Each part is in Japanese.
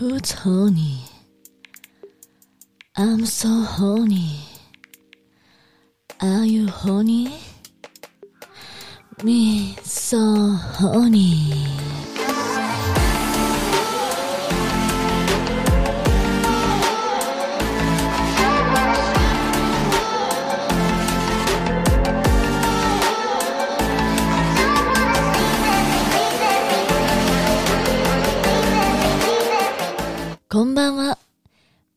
Who's horny? I'm so horny. Are you horny? Me so horny. こんばんは。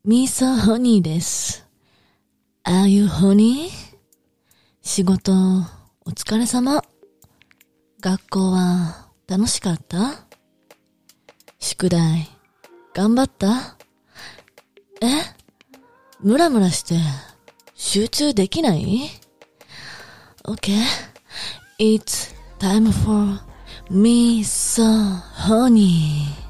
ミーソーホニーです。Are you honey? 仕事、お疲れ様。学校は楽しかった？宿題、頑張った？え？ムラムラして集中できない ?Okay. It's time for me so honey.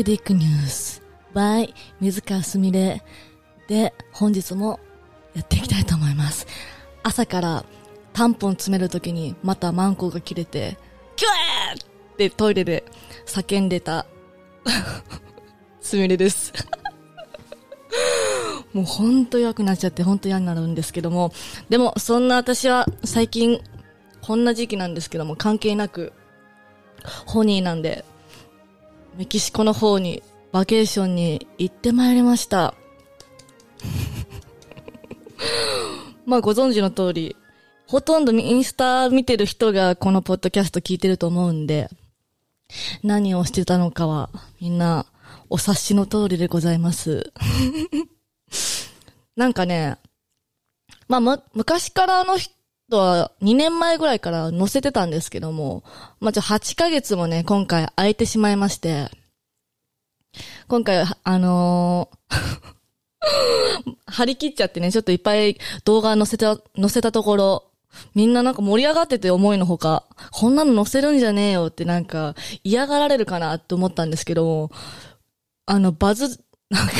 ビッグディックニュース by 水川すみれで本日もやっていきたいと思います。朝からタンポン詰めるときにまたマンコが切れて、キュエーってトイレで叫んでた すみれです。もうほんと弱くなっちゃってほんと嫌になるんですけども、でもそんな私は最近こんな時期なんですけども関係なくホニーなんで、メキシコの方にバケーションに行ってまいりました。まあご存知の通り、ほとんどインスタ見てる人がこのポッドキャスト聞いてると思うんで、何をしてたのかはみんなお察しの通りでございます。なんかね、まあ、む、昔からあの人とは2年前ぐらいから載せてたんですけども、まあ、ちょ、8ヶ月もね、今回空いてしまいまして、今回、あのー 張り切っちゃってね、ちょっといっぱい動画載せた、載せたところ、みんななんか盛り上がってて思いのほか、こんなの載せるんじゃねえよってなんか嫌がられるかなって思ったんですけども、あの、バズ、なんか、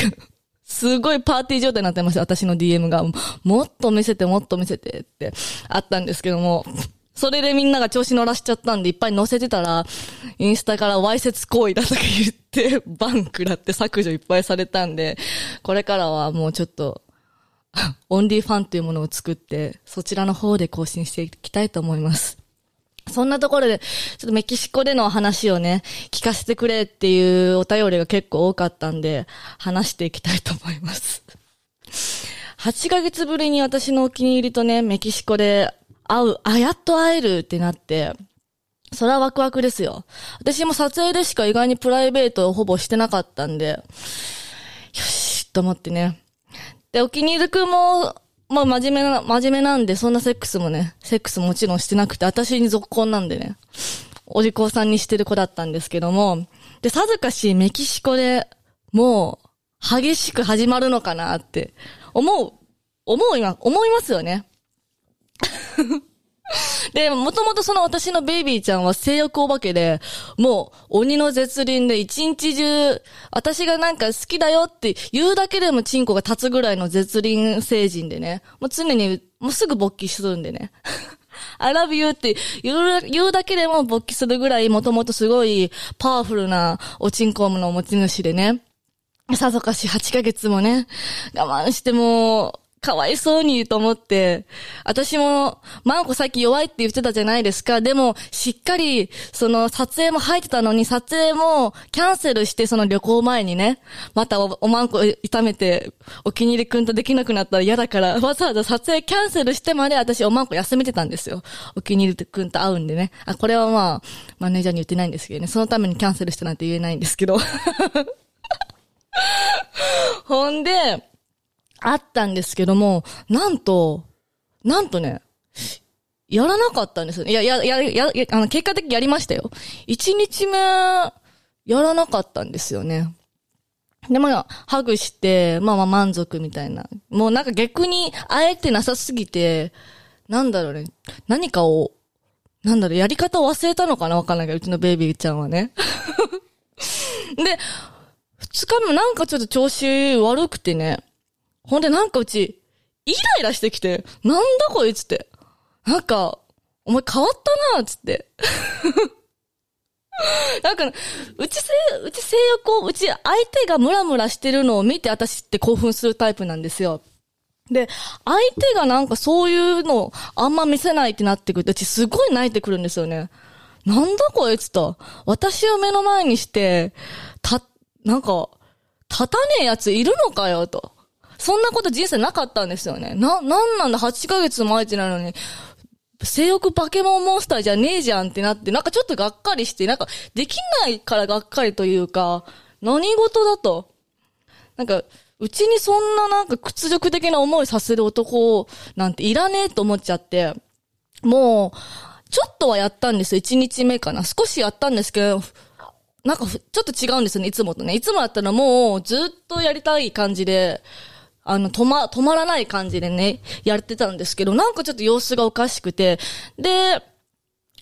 すごいパーティー状態になってました、私の DM が。もっと見せて、もっと見せてってあったんですけども、それでみんなが調子乗らしちゃったんで、いっぱい載せてたら、インスタからわいせつ行為だとか言って、バン食らって削除いっぱいされたんで、これからはもうちょっと、オンリーファンというものを作って、そちらの方で更新していきたいと思います。そんなところで、ちょっとメキシコでの話をね、聞かせてくれっていうお便りが結構多かったんで、話していきたいと思います。8ヶ月ぶりに私のお気に入りとね、メキシコで会う、あ、やっと会えるってなって、それはワクワクですよ。私も撮影でしか意外にプライベートをほぼしてなかったんで、よし、と思ってね。で、お気に入りくんも、まあ真面目な、真面目なんで、そんなセックスもね、セックスもちろんしてなくて、私に続婚なんでね、お利口さんにしてる子だったんですけども、で、さぞかしメキシコでもう、激しく始まるのかなって、思う、思う今、思いますよね。で、もともとその私のベイビーちゃんは性欲お化けで、もう鬼の絶倫で一日中、私がなんか好きだよって言うだけでもチンコが立つぐらいの絶倫成人でね、もう常に、もうすぐ勃起するんでね。I love you って言う言うだけでも勃起するぐらい、もともとすごいパワフルなおチンコの持ち主でね。さぞかし8ヶ月もね、我慢しても、かわいそうにと思って、私も、マンコさっき弱いって言ってたじゃないですか。でも、しっかり、その撮影も入ってたのに、撮影もキャンセルして、その旅行前にね、またおおマンコ痛めて、お気に入りくんとできなくなったら嫌だから、わざわざ撮影キャンセルしてまで私おマンコ休めてたんですよ。お気に入りくんと会うんでね。あ、これはまあ、マネージャーに言ってないんですけどね。そのためにキャンセルしたなんて言えないんですけど。ほんで、あったんですけども、なんと、なんとね、やらなかったんですよ。いや、や、や、や、あの、結果的にやりましたよ。一日目、やらなかったんですよね。で、まあ、ハグして、まあまあ満足みたいな。もうなんか逆に、あえてなさすぎて、なんだろうね、何かをなんだろう、やり方を忘れたのかなわかんないけど、うちのベイビーちゃんはね。で、二日目なんかちょっと調子悪くてね。ほんでなんかうち、イライラしてきて、なんだこいつって。なんか、お前変わったな、つって。なんか、うち性、うち性欲を、うち相手がムラムラしてるのを見て私って興奮するタイプなんですよ。で、相手がなんかそういうのあんま見せないってなってくると、うちすごい泣いてくるんですよね。なんだこいつと。私を目の前にして、た、なんか、立たねえやついるのかよ、と。そんなこと人生なかったんですよね。な、なんなんだ、8ヶ月も空いてないのに、性欲バケモンモンスターじゃねえじゃんってなって、なんかちょっとがっかりして、なんか、できないからがっかりというか、何事だと。なんか、うちにそんななんか屈辱的な思いさせる男なんていらねえと思っちゃって、もう、ちょっとはやったんですよ。1日目かな。少しやったんですけど、なんかちょっと違うんですよね、いつもとね。いつもだったらもうずっとやりたい感じで、あの、止ま、止まらない感じでね、やってたんですけど、なんかちょっと様子がおかしくて、で、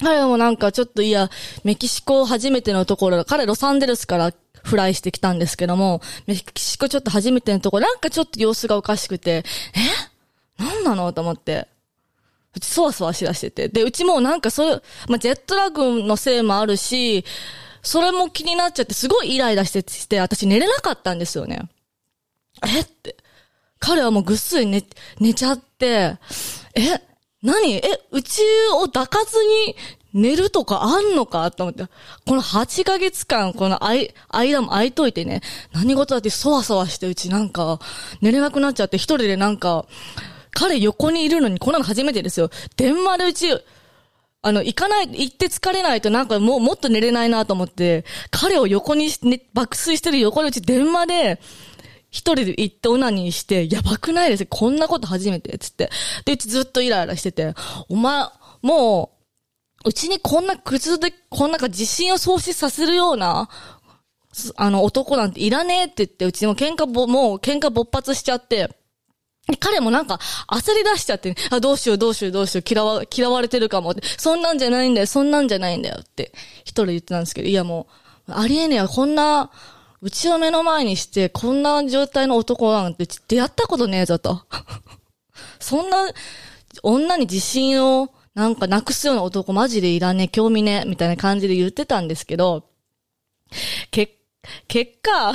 彼もなんかちょっといや、メキシコ初めてのところ、彼ロサンゼルスからフライしてきたんですけども、メキシコちょっと初めてのところ、なんかちょっと様子がおかしくて、え？なんなの？と思って。うちそわそわしだしてて。で、うちもなんかそういう、まあ、ジェットラグのせいもあるし、それも気になっちゃって、すごいイライラして、して、私寝れなかったんですよね。え？って。彼はもうぐっすり寝、寝ちゃって、え、何？え、うちを抱かずに寝るとかあんのかと思って。この8ヶ月間、この間、も空いといてね、何事だってそわそわしてうちなんか、寝れなくなっちゃって一人でなんか、彼横にいるのにこんなの初めてですよ。電話でうち、あの、行かない、行って疲れないとなんかもうもっと寝れないなと思って、彼を横にね、爆睡してる横でうち電話で、一人で行ってオナニーして、やばくないですこんなこと初めて、つって。で、うちずっとイライラしてて、お前、もう、うちにこんな靴で、こんなか自信を喪失させるような、あの、男なんていらねえって言って、うちも喧嘩ぼ、もう喧嘩勃発しちゃって、彼もなんか焦り出しちゃって、ねあ、どうしようどうしようどうしよう嫌わ、嫌われてるかもって、そんなんじゃないんだよ、そんなんじゃないんだよって、一人言ってたんですけど、いやもう、ありえねえよこんな、うちを目の前にして、こんな状態の男なんて出会ったことねえぞと。そんな、女に自信をなんかなくすような男マジでいらねえ、興味ねえ、みたいな感じで言ってたんですけど、け、結果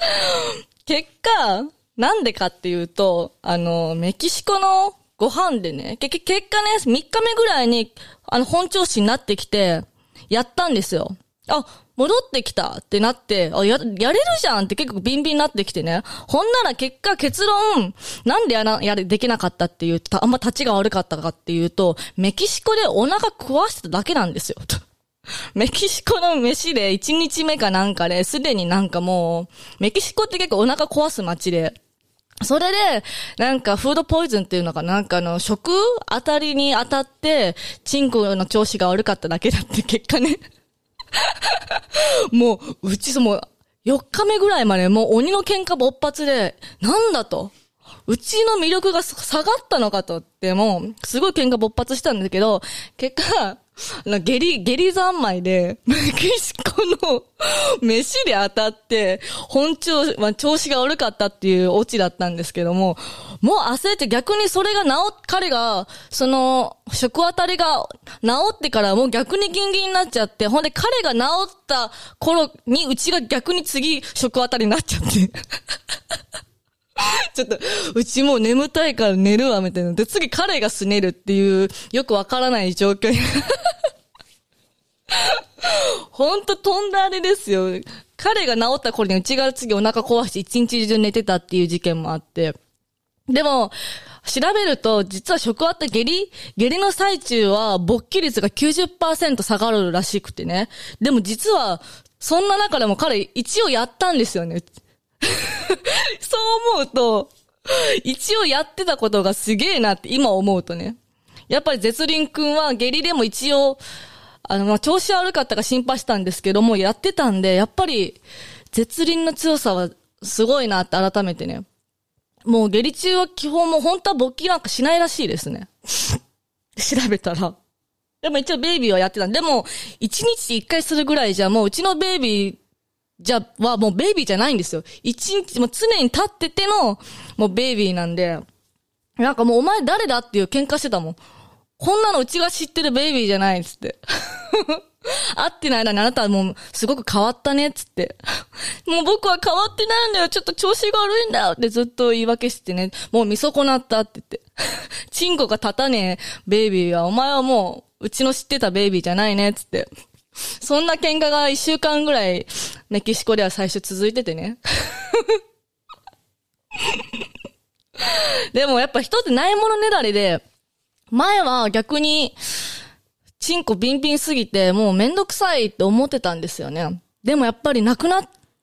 結果、なんでかっていうと、あの、メキシコのご飯でね、け、結果ね、3日目ぐらいに、あの、本調子になってきて、やったんですよ。あ、戻ってきたってなって、あ、や、やれるじゃんって結構ビンビンになってきてね。ほんなら結果結論、なんでやら、やれ、できなかったっていう、あんま立ちが悪かったかっていうと、メキシコでお腹壊してただけなんですよ。メキシコの飯で1日目かなんかで、すでになんかもう、メキシコって結構お腹壊す街で、それで、なんか、フードポイズンっていうのかなんかあの、食当たりに当たって、チンコの調子が悪かっただけだって結果ね もう、うちその、4日目ぐらいまでもう鬼の喧嘩勃発で、なんだと。うちの魅力が下がったのかとっても、すごい喧嘩勃発したんだけど、結果、下痢、下痢三昧で、メキシコの飯で当たって、本調、まあ、調子が悪かったっていうオチだったんですけども、もう焦って逆にそれが治っ、彼が、その、食当たりが治ってからもう逆にギンギンになっちゃって、ほんで彼が治った頃にうちが逆に次食当たりになっちゃって。ちょっと、うちもう眠たいから寝るわ、みたいな。で、次彼がすねるっていう、よくわからない状況に。ほんと飛んだあれですよ。彼が治った頃にうちが次お腹壊して一日中寝てたっていう事件もあって。でも、調べると、実は食あった下痢下痢の最中は勃起率が90%下がるらしくてね。でも実は、そんな中でも彼一応やったんですよね。そう思うと、一応やってたことがすげえなって今思うとね。やっぱりゼツリン君は下痢でも一応、あの、ま、調子悪かったか心配したんですけども、やってたんで、やっぱり、絶倫の強さはすごいなって改めてね。もう下痢中は基本も本当は勃起なんかしないらしいですね。調べたら。でも一応ベイビーはやってた。でも、一日一回するぐらいじゃ、もううちのベイビー、じゃ、はもうベイビーじゃないんですよ。一日、もう常に立ってての、もうベイビーなんで、なんかもうお前誰だっていう喧嘩してたもん。こんなのうちが知ってるベイビーじゃないっつって。会ってない間にあなたはもうすごく変わったねっつって。もう僕は変わってないんだよ。ちょっと調子が悪いんだよってずっと言い訳してね。もう見損なったって言って。チンコが立たねえベイビーはお前はもううちの知ってたベイビーじゃないねっつって。そんな喧嘩が一週間ぐらいメキシコでは最初続いててね。でもやっぱ人ってないものねだりで、前は逆に、チンコビンビンすぎて、もうめんどくさいって思ってたんですよね。でもやっぱりなくな、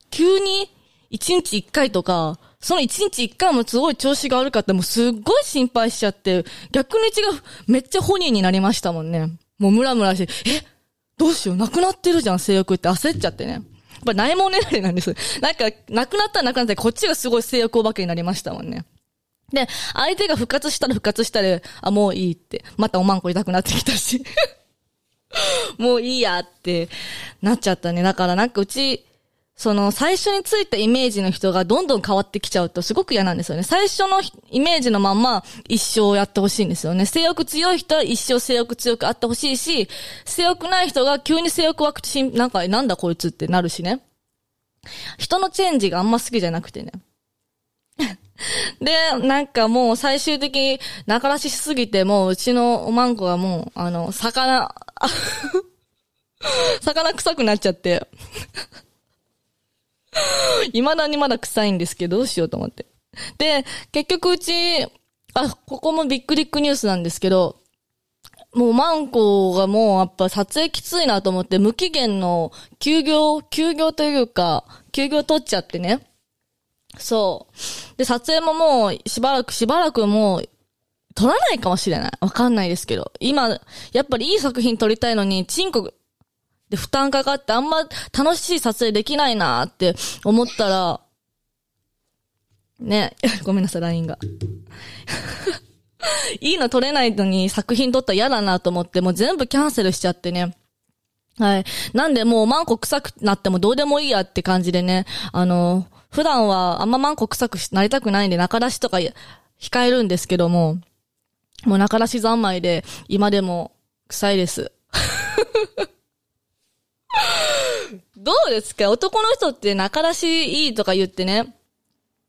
急に一日一回とか、その一日一回もすごい調子が悪かったもうすっごい心配しちゃって、逆に血がめっちゃ本人になりましたもんね。もうムラムラして、え？どうしよう、なくなってるじゃん、性欲って焦っちゃってね。やっぱないもんねだりなんです。なんか、なくなったらなくなってこっちがすごい性欲お化けになりましたもんね。で、相手が復活したら復活したら、あ、もういいって。またおまんこ痛くなってきたし。もういいやってなっちゃったね。だからなんかうち、その最初についたイメージの人がどんどん変わってきちゃうとすごく嫌なんですよね。最初のイメージのまんま一生やってほしいんですよね。性欲強い人は一生性欲強くあってほしいし、性欲ない人が急に性欲湧くし、なんか、なんだこいつってなるしね。人のチェンジがあんま好きじゃなくてね。で、なんかもう最終的に中らししすぎて、もううちのおまんこがもう、あの、魚、魚臭くなっちゃって未だにまだ臭いんですけど、どうしようと思って。で、結局うち、あ、ここもビッグリックニュースなんですけど、もうマンコがもうやっぱ撮影きついなと思って無期限の休業、休業というか、休業取っちゃってね。そう。で、撮影ももうしばらくしばらくもう撮らないかもしれない。わかんないですけど。今、やっぱりいい作品撮りたいのに、チンコで負担かかってあんま楽しい撮影できないなって思ったら、ね、ごめんなさい、LINE が。いいの撮れないのに作品撮ったら嫌だなと思って、もう全部キャンセルしちゃってね。はい。なんでもうマンコ臭くなってもどうでもいいやって感じでね、あの、普段はあんまマンコ臭くなりたくないんで中出しとか控えるんですけども、もう中出し三昧で今でも臭いです。どうですか？男の人って中出しいいとか言ってね、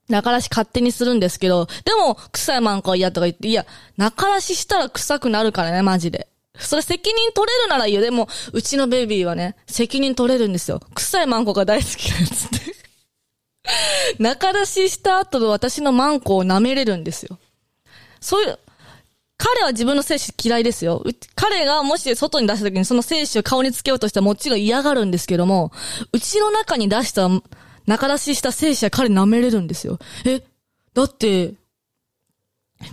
中出し勝手にするんですけど、でも、臭いマンコは嫌とか言って、いや、中出ししたら臭くなるからね、マジで。それ責任取れるならいいよ。でも、うちのベビーはね、責任取れるんですよ。臭いマンコが大好きなやつって。中出しした後の私のマンコを舐めれるんですよ。そういう、彼は自分の精子嫌いですよ。彼がもし外に出した時にその精子を顔につけようとしたらもちろん嫌がるんですけども、うちの中に出した中出しした精子は彼舐めれるんですよ。え、だって、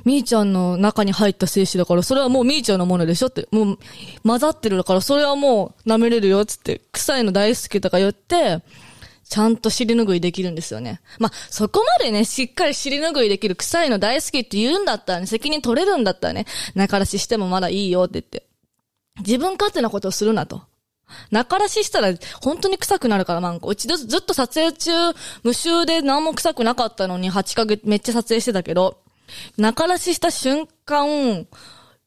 みーちゃんの中に入った精子だから、それはもうみーちゃんのものでしょって、もう混ざってるだから、それはもう舐めれるよ、つって、臭いの大好きとか言って、ちゃんと尻拭いできるんですよね。まあ、そこまでね、しっかり尻拭いできる臭いの大好きって言うんだったらね、責任取れるんだったらね、中出ししてもまだいいよって言って。自分勝手なことをするなと。中出ししたら本当に臭くなるから、マンコ。うちずっと撮影中、無臭で何も臭くなかったのに8ヶ月めっちゃ撮影してたけど、中出しした瞬間、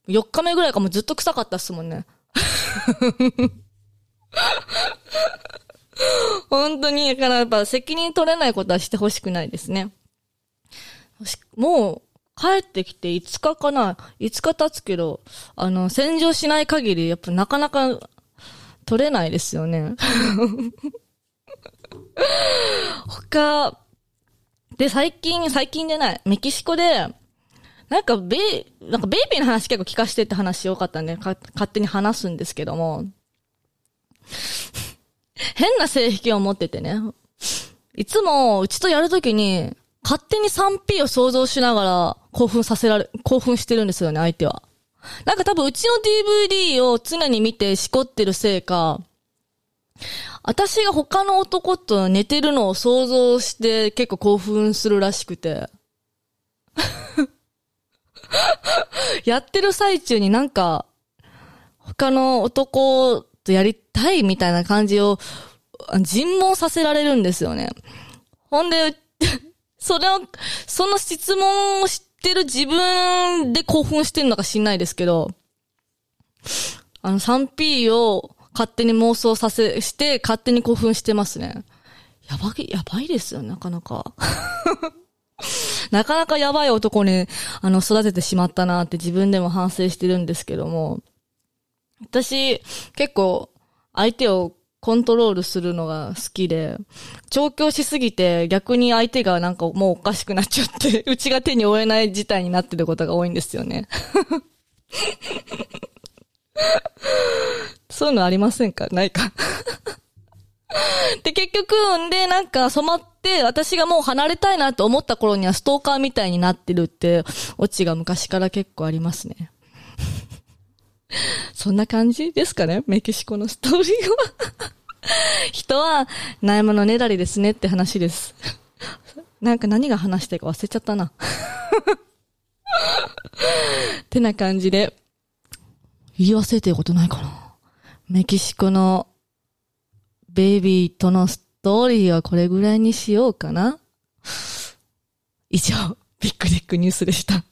4日目ぐらいかもずっと臭かったっすもんね。本当に、だからやっぱ責任取れないことはしてほしくないですね。もう、帰ってきて5日かな ?5 日経つけど、あの、洗浄しない限り、やっぱなかなか取れないですよね。他、で、最近、最近でない、メキシコで、なんかベイ、なんかベイビーの話結構聞かしてって話多かったんで、勝手に話すんですけども、変な性癖を持っててね。いつも、うちとやるときに、勝手に 3P を想像しながら興奮させられ、興奮してるんですよね、相手は。なんか多分うちの DVD を常に見てしこってるせいか、私が他の男と寝てるのを想像して結構興奮するらしくて。やってる最中になんか、他の男とやりたいみたいな感じを尋問させられるんですよね。ほんで、それを、その質問を知ってる自分で興奮してんのか知んないですけど、あの 3P を勝手に妄想させ、して勝手に興奮してますね。やばい、やばいですよ、なかなか。なかなかやばい男に、あの、育ててしまったなって自分でも反省してるんですけども、私、結構、相手をコントロールするのが好きで、調教しすぎて逆に相手がなんかもうおかしくなっちゃって、うちが手に負えない事態になってることが多いんですよね。そういうのありませんか？ないか で、結局、んで、なんか染まって、私がもう離れたいなと思った頃にはストーカーみたいになってるって、オチが昔から結構ありますね。そんな感じですかね？メキシコのストーリーは 人は、ないものねだりですねって話です。なんか何が話したいか忘れちゃったな。ってな感じで、言い忘れてることないかな。メキシコのベイビーとのストーリーはこれぐらいにしようかな。以上、ビッグデックニュースでした。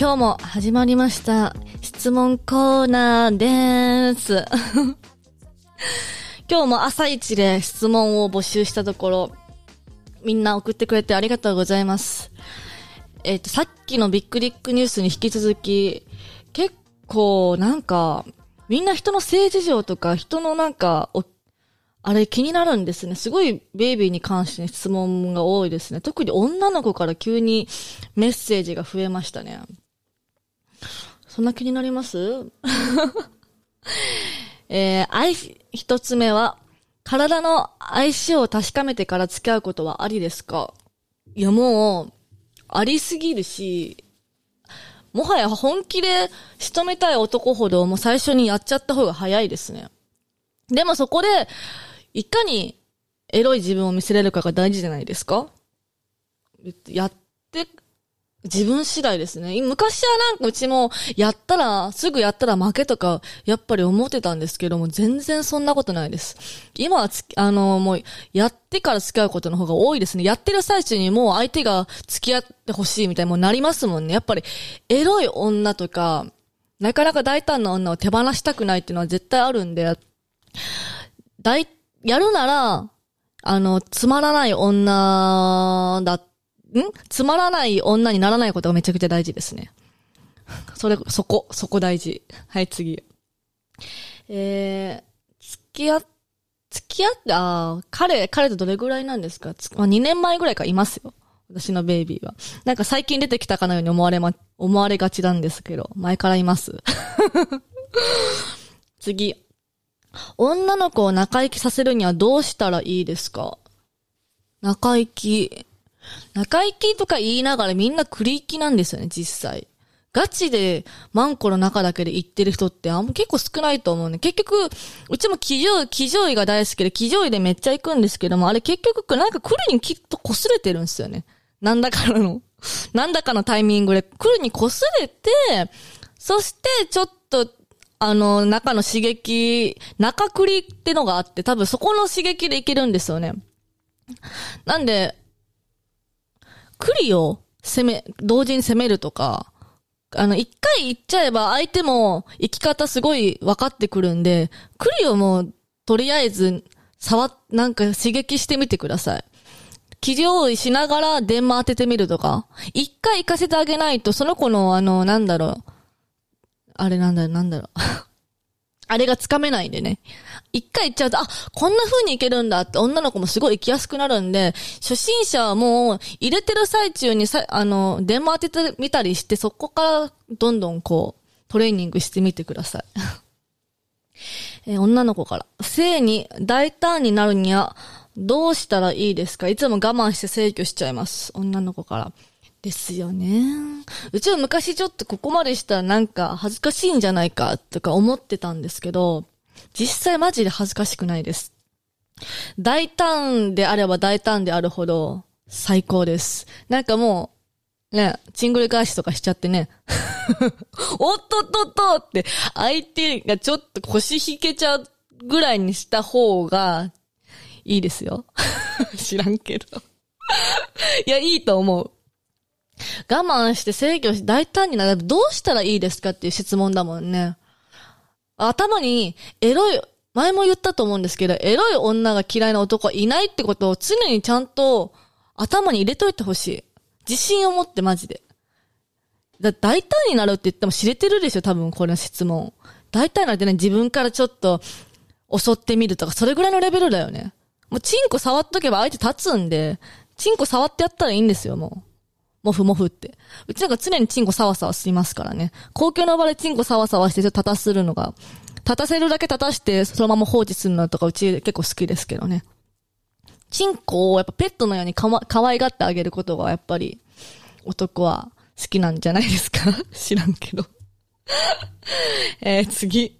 今日も始まりました。質問コーナーでーす。今日も朝一で質問を募集したところ、みんな送ってくれてありがとうございます。えっ、ー、と、さっきのビッグリックニュースに引き続き、結構なんか、みんな人の性事情とか、人のなんか、あれ気になるんですね。すごいベイビーに関して質問が多いですね。特に女の子から急にメッセージが増えましたね。そんな気になります？えー、愛、一つ目は、体の相性を確かめてから付き合うことはありですか？いやもう、ありすぎるし、もはや本気で仕留めたい男ほどもう最初にやっちゃった方が早いですね。でもそこで、いかにエロい自分を見せれるかが大事じゃないですか？やって自分次第ですね。昔はなんかうちも、やったら、すぐやったら負けとか、やっぱり思ってたんですけども、全然そんなことないです。今はつ、あの、もう、やってから付き合うことの方が多いですね。やってる最中にもう相手が付き合ってほしいみたいにもなりますもんね。やっぱり、エロい女とか、なかなか大胆な女を手放したくないっていうのは絶対あるんで、大、やるなら、あの、つまらない女だっんん？つまらない女にならないことがめちゃくちゃ大事ですね。それ、そこ、そこ大事。はい、次。えー、付き合っ、付き合って、あ彼、彼とどれぐらいなんですか？まあ、2年前ぐらいかいますよ。私のベイビーは。なんか最近出てきたかのように思われま、思われがちなんですけど、前からいます。次。女の子を仲生きさせるにはどうしたらいいですか？仲生き。中行きとか言いながらみんな栗行きなんですよね、実際。ガチでマンコの中だけで行ってる人ってあんま結構少ないと思うね。結局、うちも騎乗、騎乗位が大好きで、騎乗位でめっちゃ行くんですけども、あれ結局なんか来るにきっと擦れてるんですよね。なんだかの、なんだかのタイミングで来るに擦れて、そしてちょっと、あの、中の刺激、中栗ってのがあって、多分そこの刺激でいけるんですよね。なんで、栗を攻め、同時に攻めるとか、あの、一回行っちゃえば相手も生き方すごい分かってくるんで、栗をもう、とりあえず、触っなんか刺激してみてください。生地用意しながら電話当ててみるとか、一回行かせてあげないと、その子のあの、なんだろう、あれなんだろう、なんだろう。あれがつかめないんでね。一回行っちゃうと、あ、こんな風に行けるんだって女の子もすごい行きやすくなるんで、初心者はもう入れてる最中にさ、あの、電話当ててみたりして、そこからどんどんこう、トレーニングしてみてください。えー、女の子から。性に大胆になるには、どうしたらいいですか？いつも我慢して制御しちゃいます。女の子から。ですよね。うちは昔ちょっとここまでしたらなんか恥ずかしいんじゃないかとか思ってたんですけど、実際マジで恥ずかしくないです。大胆であれば大胆であるほど最高です。なんかもう、ね、チングル返しとかしちゃってね。おっとっとっとって相手がちょっと腰引けちゃうぐらいにした方がいいですよ。知らんけど。いや、いいと思う。我慢して制御し、大胆になる。どうしたらいいですかっていう質問だもんね。頭に、エロい、前も言ったと思うんですけど、エロい女が嫌いな男はいないってことを常にちゃんと頭に入れといてほしい。自信を持ってマジで。だ大胆になるって言っても知れてるでしょ、多分これの質問。大胆なってね、自分からちょっと襲ってみるとか、それぐらいのレベルだよね。もうチンコ触っとけば相手立つんで、チンコ触ってやったらいいんですよ、もう。もふもふって。うちなんか常にチンコサワサワしますからね。公共の場でチンコサワサワしてちょっと立たするのが、立たせるだけ立たしてそのまま放置するのとかうち結構好きですけどね。チンコをやっぱペットのようにかわ、可愛がってあげることがやっぱり男は好きなんじゃないですか？知らんけど えー、次。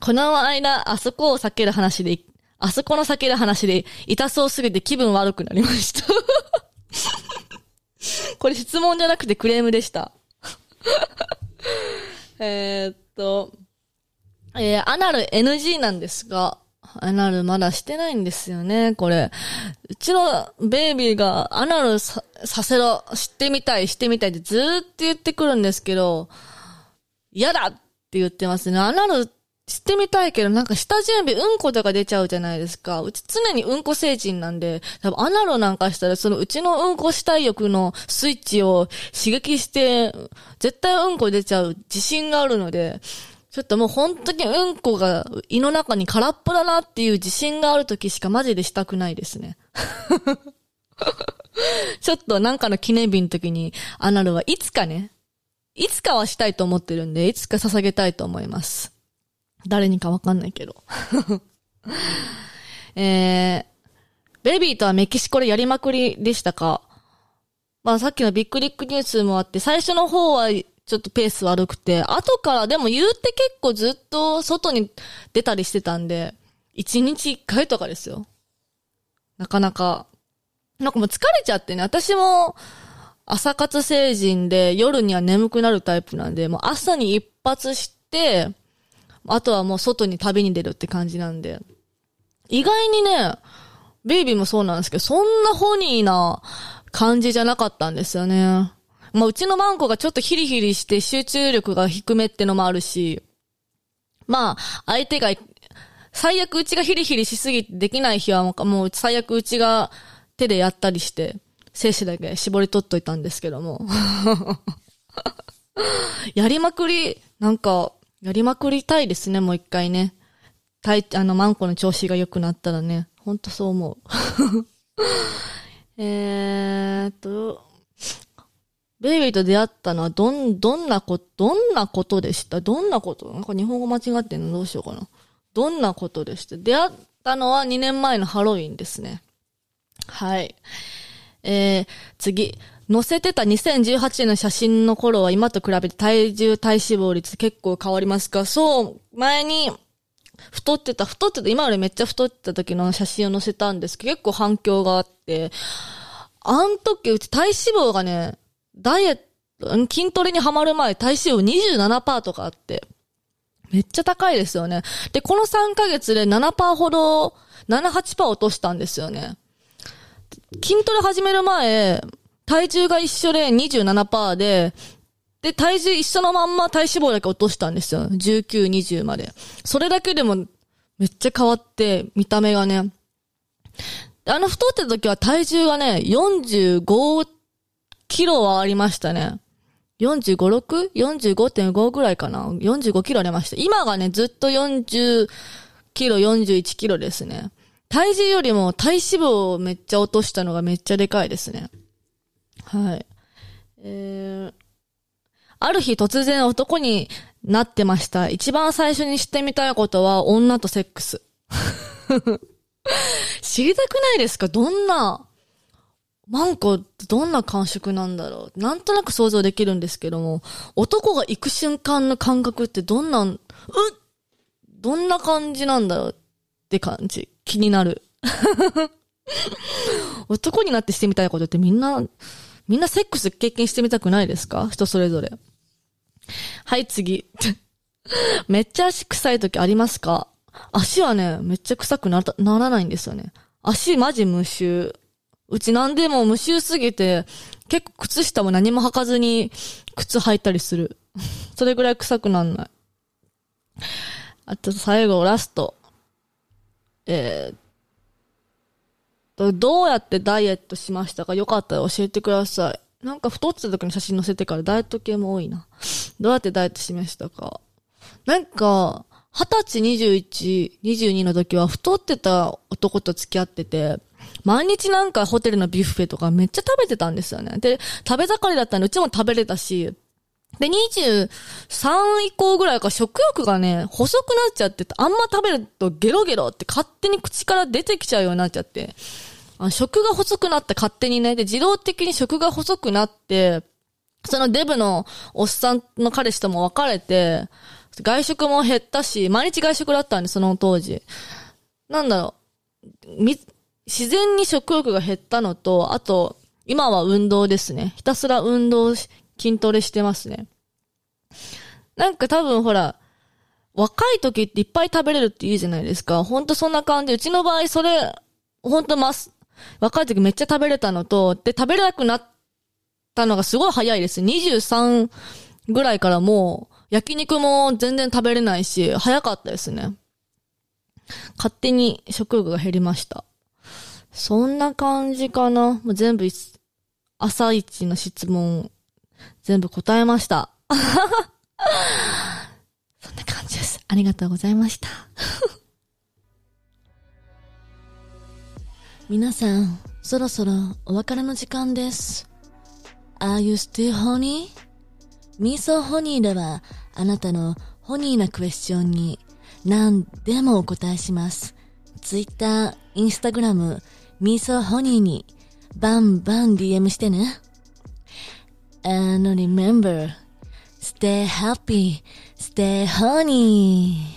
この間、あそこを避ける話で、あそこの避ける話で、痛そうすぎて気分悪くなりました これ質問じゃなくてクレームでした。えっと、えー、アナル NG なんですが、アナルまだしてないんですよね、これ。うちのベイビーがアナルさせろ、してみたい、してみたいってずーっと言ってくるんですけど、嫌だって言ってますね。アナルしてみたいけど、なんか下準備うんことか出ちゃうじゃないですか。うち常にうんこ成人なんで、多分アナロなんかしたらそのうちのうんこしたい欲のスイッチを刺激して、絶対うんこ出ちゃう自信があるので、ちょっともう本当にうんこが胃の中に空っぽだなっていう自信がある時しかマジでしたくないですね。ちょっとなんかの記念日の時にアナルはいつかね、いつかはしたいと思ってるんで、いつか捧げたいと思います。誰にかわかんないけど。えー、ベビーとはメキシコでやりまくりでしたか？まあさっきのビッグリックニュースもあって、最初の方はちょっとペース悪くて、後からでも言うて結構ずっと外に出たりしてたんで、一日一回とかですよ。なかなか。なんかもう疲れちゃってね、私も朝活成人で夜には眠くなるタイプなんで、もう朝に一発して、あとはもう外に旅に出るって感じなんで。意外にね、ベイビーもそうなんですけど、そんなホニーな感じじゃなかったんですよね。まあ、うちのマンコがちょっとヒリヒリして集中力が低めってのもあるし、まあ、相手が、最悪うちがヒリヒリしすぎてできない日はもう最悪うちが手でやったりして、精子だけ絞り取っといたんですけども。やりまくり、なんか、やりまくりたいですね、もう一回ね。たい、あの、マンコの調子が良くなったらね。ほんとそう思う。えーっと、ベイビーと出会ったのはどん、どんなこ、どんなことでした？どんなこと？なんか日本語間違ってんの？どうしようかな。どんなことでした？出会ったのは2年前のハロウィンですね。はい。えー、次。載せてた2018年の写真の頃は今と比べて体重体脂肪率結構変わりますか？そう、前に太ってた、太ってた、今よりめっちゃ太ってた時の写真を載せたんですけど、結構反響があって、あん時うち体脂肪がね、ダイエット、筋トレにはまる前体脂肪27%とかあって、めっちゃ高いですよね。で、この3ヶ月で7%ほど、7、8%落としたんですよね。筋トレ始める前、体重が一緒で27%で、で、体重一緒のまんま体脂肪だけ落としたんですよ。19、20まで。それだけでもめっちゃ変わって、見た目がね。あの太ってた時は体重がね、45キロはありましたね。45、6?45.5 ぐらいかな。45キロありました。今がね、ずっと40キロ、41キロですね。体重よりも体脂肪をめっちゃ落としたのがめっちゃでかいですね。はい。えー、ある日突然男になってました。一番最初にしてみたいことは女とセックス。知りたくないですか？どんな、マンコってどんな感触なんだろう？なんとなく想像できるんですけども、男が行く瞬間の感覚ってどんな、うっどんな感じなんだろうって感じ。気になる。男になってしてみたいことってみんな、みんなセックス経験してみたくないですか？人それぞれ。はい、次。めっちゃ足臭い時ありますか？足はね、めっちゃ臭くならならないんですよね。足マジ無臭。うちなんでも無臭すぎて、結構靴下も何も履かずに靴履いたりする。それぐらい臭くなんない。あと最後、ラスト。えー、どうやってダイエットしましたか？よかったら教えてください。なんか太ってた時の写真載せてからダイエット系も多いな。どうやってダイエットしましたか？なんか、二十歳21、22の時は太ってた男と付き合ってて、毎日なんかホテルのビュッフェとかめっちゃ食べてたんですよね。で、食べ盛りだったんでうちも食べれたし、で、23以降ぐらいか食欲がね、細くなっちゃってあんま食べるとゲロゲロって勝手に口から出てきちゃうようになっちゃって、あ食が細くなって勝手にね、で、自動的に食が細くなって、そのデブのおっさんの彼氏とも別れて、外食も減ったし、毎日外食だったんで、その当時。なんだろう、自然に食欲が減ったのと、あと、今は運動ですね。ひたすら運動し、筋トレしてますね。なんか多分ほら、若い時っていっぱい食べれるって言うじゃないですか。ほんとそんな感じ。うちの場合、それ、ほんとます。若い時めっちゃ食べれたのと、で、食べれなくなったのがすごい早いです。23ぐらいからもう、焼肉も全然食べれないし、早かったですね。勝手に食欲が減りました。そんな感じかな。もう全部、朝一の質問、全部答えました。そんな感じです。ありがとうございました。皆さん、そろそろお別れの時間です。Are you still honey? ミーソーホニーではあなたのホニーなクエスチョンに何でもお答えします。Twitter、Instagram、ミーソーホニーにバンバン DM してね。And remember, stay happy, stay honey.